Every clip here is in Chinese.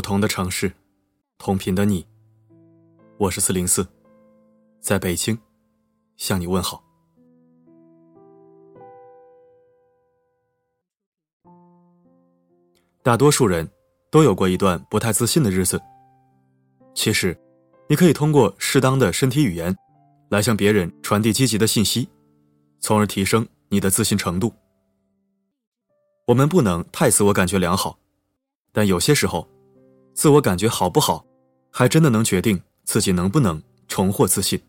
不同的城市，同频的你。我是四零四，在北京向你问好。大多数人都有过一段不太自信的日子。其实，你可以通过适当的身体语言，来向别人传递积极的信息，从而提升你的自信程度。我们不能太自我感觉良好，但有些时候，自我感觉好不好，还真的能决定自己能不能重获自信。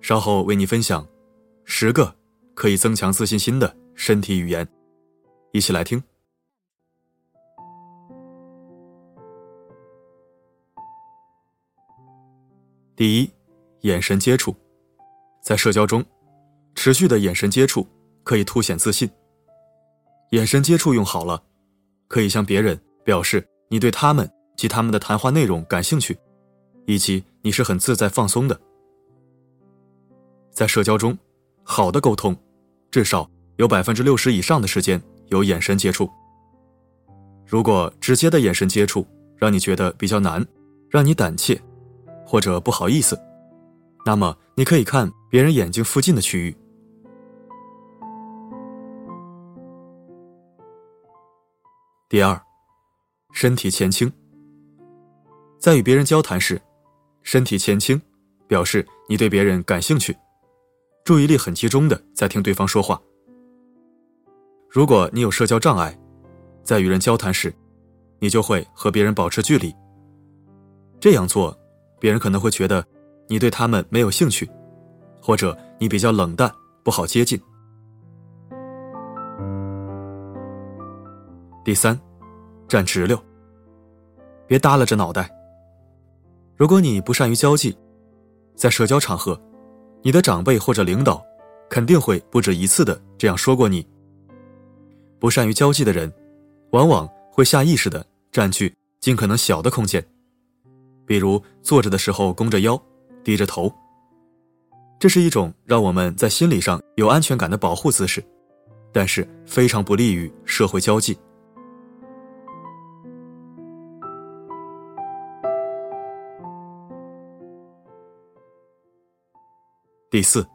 稍后为你分享十个可以增强自信心的身体语言，一起来听。第一，眼神接触，在社交中。持续的眼神接触可以凸显自信。眼神接触用好了，可以向别人表示你对他们及他们的谈话内容感兴趣，以及你是很自在放松的。在社交中，好的沟通至少有百分之六十以上的时间有眼神接触。如果直接的眼神接触让你觉得比较难，让你胆怯或者不好意思，那么你可以看别人眼睛附近的区域。第二，身体前倾。在与别人交谈时，身体前倾，表示你对别人感兴趣，注意力很集中的在听对方说话。如果你有社交障碍，在与人交谈时，你就会和别人保持距离。这样做，别人可能会觉得你对他们没有兴趣，或者你比较冷淡，不好接近。第三，站直溜，别耷拉着脑袋。如果你不善于交际，在社交场合，你的长辈或者领导肯定会不止一次的这样说过你。不善于交际的人，往往会下意识的占据尽可能小的空间，比如坐着的时候弓着腰，低着头。这是一种让我们在心理上有安全感的保护姿势，但是非常不利于社会交际。第四，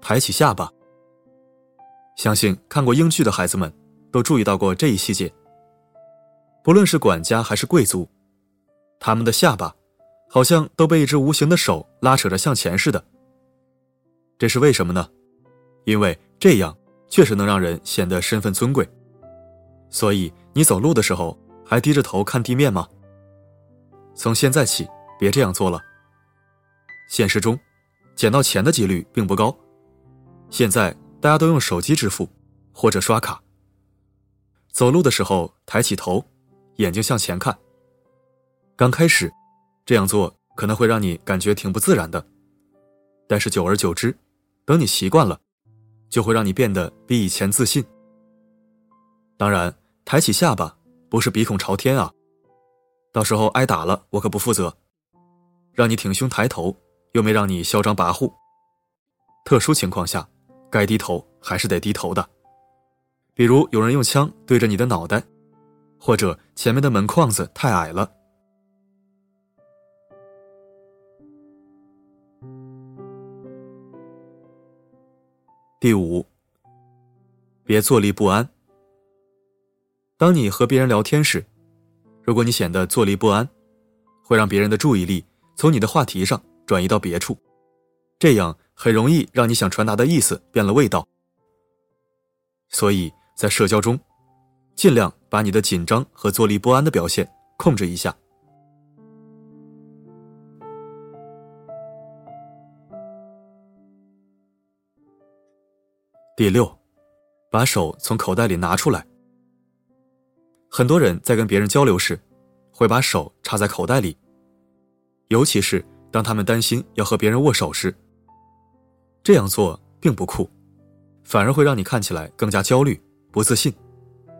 抬起下巴。相信看过英剧的孩子们都注意到过这一细节。不论是管家还是贵族，他们的下巴好像都被一只无形的手拉扯着向前似的。这是为什么呢？因为这样确实能让人显得身份尊贵。所以你走路的时候还低着头看地面吗？从现在起别这样做了。现实中。捡到钱的几率并不高，现在大家都用手机支付或者刷卡。走路的时候抬起头，眼睛向前看。刚开始这样做可能会让你感觉挺不自然的，但是久而久之，等你习惯了，就会让你变得比以前自信。当然，抬起下巴不是鼻孔朝天啊，到时候挨打了我可不负责。让你挺胸抬头。又没让你嚣张跋扈。特殊情况下，该低头还是得低头的。比如有人用枪对着你的脑袋，或者前面的门框子太矮了。第五，别坐立不安。当你和别人聊天时，如果你显得坐立不安，会让别人的注意力从你的话题上。转移到别处，这样很容易让你想传达的意思变了味道。所以在社交中，尽量把你的紧张和坐立不安的表现控制一下。第六，把手从口袋里拿出来。很多人在跟别人交流时，会把手插在口袋里，尤其是。当他们担心要和别人握手时，这样做并不酷，反而会让你看起来更加焦虑、不自信，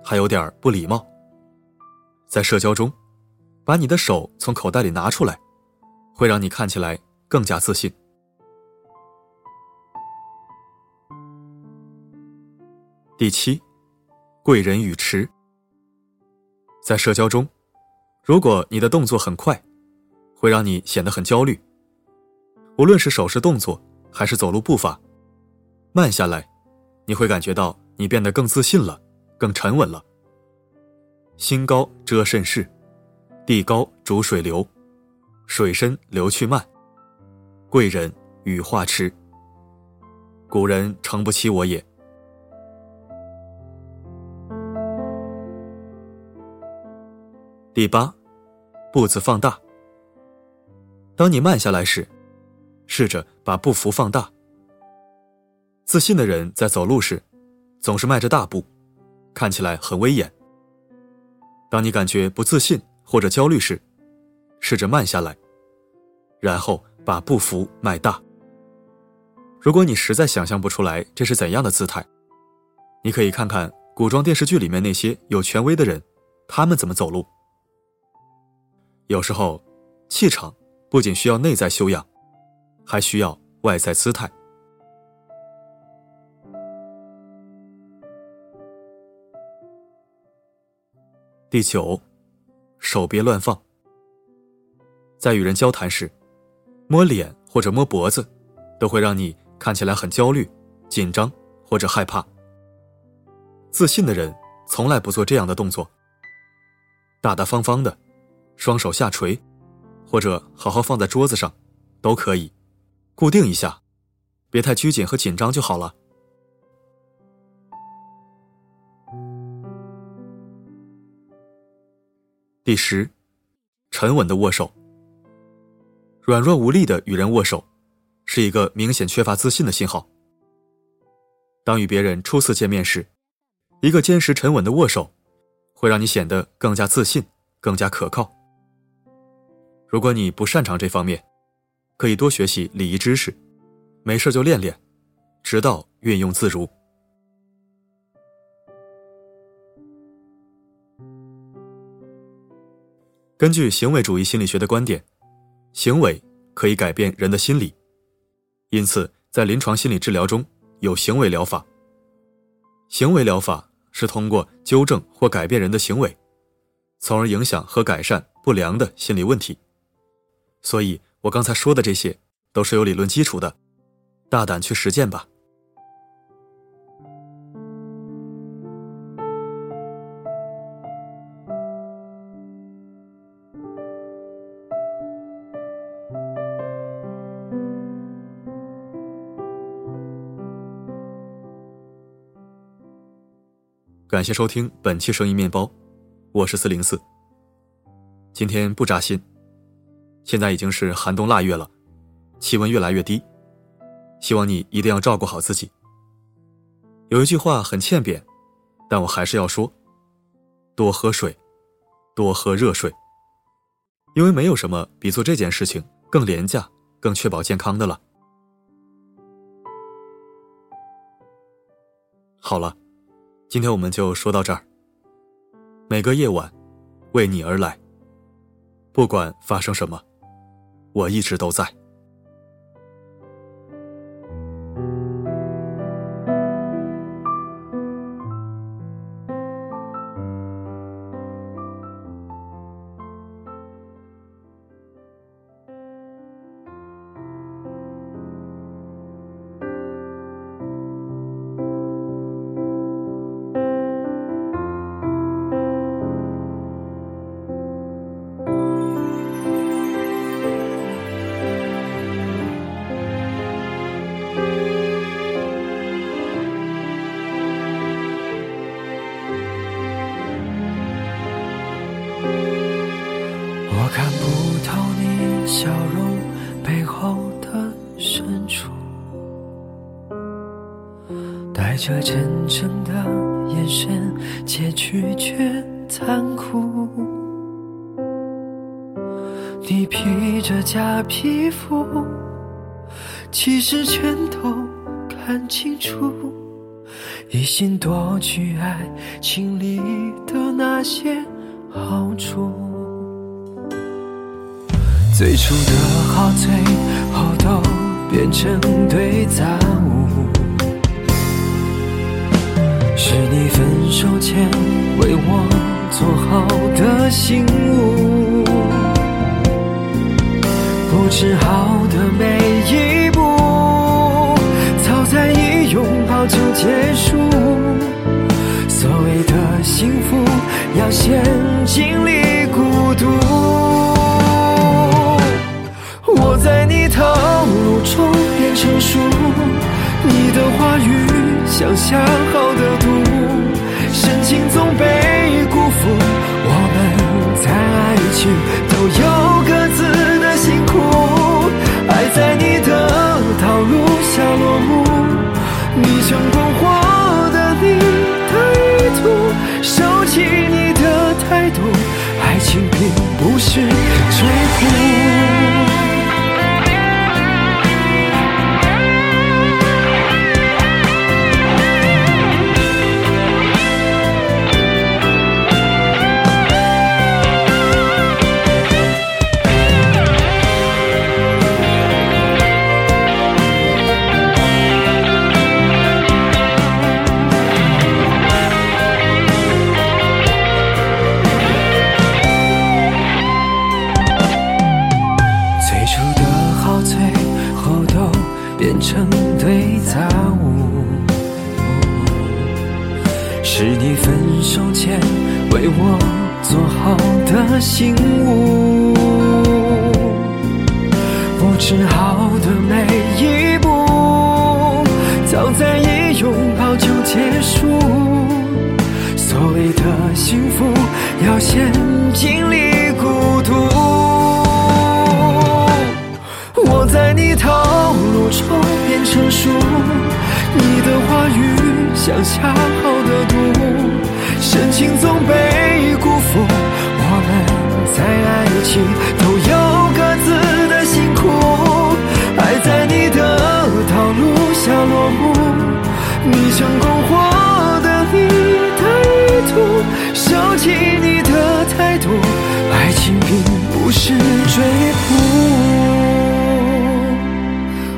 还有点不礼貌。在社交中，把你的手从口袋里拿出来，会让你看起来更加自信。第七，贵人语迟。在社交中，如果你的动作很快，会让你显得很焦虑。无论是手势动作还是走路步伐，慢下来，你会感觉到你变得更自信了，更沉稳了。心高遮甚事，地高逐水流，水深流去慢。贵人语化迟，古人诚不欺我也。第八，步子放大。当你慢下来时，试着把步幅放大。自信的人在走路时，总是迈着大步，看起来很威严。当你感觉不自信或者焦虑时，试着慢下来，然后把步幅迈大。如果你实在想象不出来这是怎样的姿态，你可以看看古装电视剧里面那些有权威的人，他们怎么走路。有时候，气场不仅需要内在修养，还需要外在姿态。第九，手别乱放。在与人交谈时，摸脸或者摸脖子，都会让你看起来很焦虑、紧张或者害怕。自信的人从来不做这样的动作，大大方方的。双手下垂，或者好好放在桌子上，都可以，固定一下，别太拘谨和紧张就好了。第十，沉稳的握手。软弱无力的与人握手，是一个明显缺乏自信的信号。当与别人初次见面时，一个坚实沉稳的握手，会让你显得更加自信，更加可靠。如果你不擅长这方面，可以多学习礼仪知识，没事就练练，直到运用自如。根据行为主义心理学的观点，行为可以改变人的心理，因此在临床心理治疗中有行为疗法。行为疗法是通过纠正或改变人的行为，从而影响和改善不良的心理问题。所以，我刚才说的这些都是有理论基础的，大胆去实践吧。感谢收听本期声音面包，我是四零四。今天不扎心。现在已经是寒冬腊月了，气温越来越低，希望你一定要照顾好自己。有一句话很欠扁，但我还是要说：多喝水，多喝热水。因为没有什么比做这件事情更廉价、更确保健康的了。好了，今天我们就说到这儿。每个夜晚，为你而来，不管发生什么。我一直都在。你披着假皮肤，其实全都看清楚，一心夺取爱情里的那些好处。最初的好，最后都变成堆杂物。是你分手前为我做好的醒悟，是好的每一步，早在一拥抱就结束。所谓的幸福，要先经历孤独。我在你套路中变成熟，你的话语像下好的毒，深情总被辜负。我们在爱情不是追醒悟，不知好的每一步，早在一拥抱就结束。所谓的幸福，要先经历孤独。我在你套路中变成熟，你的话语像下好的毒，深情总被辜负。情都有各自的辛苦，爱在你的道路下落幕，你成功获得你的意图，收起你的态度，爱情并不是追捕。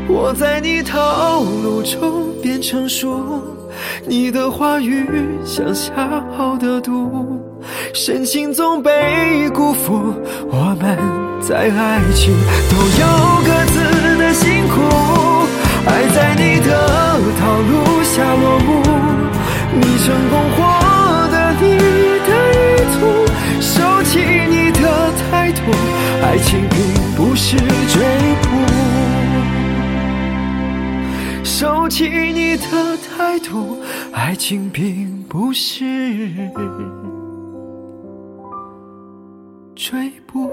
我在你套路中变成熟，你的话语像下好的毒，深情总被辜负。我们在爱情都有各自的辛苦，爱在你的套路下落幕，你成功获得你的意图，收起你的态度，爱情并不是追收起你的态度，爱情并不是追捕。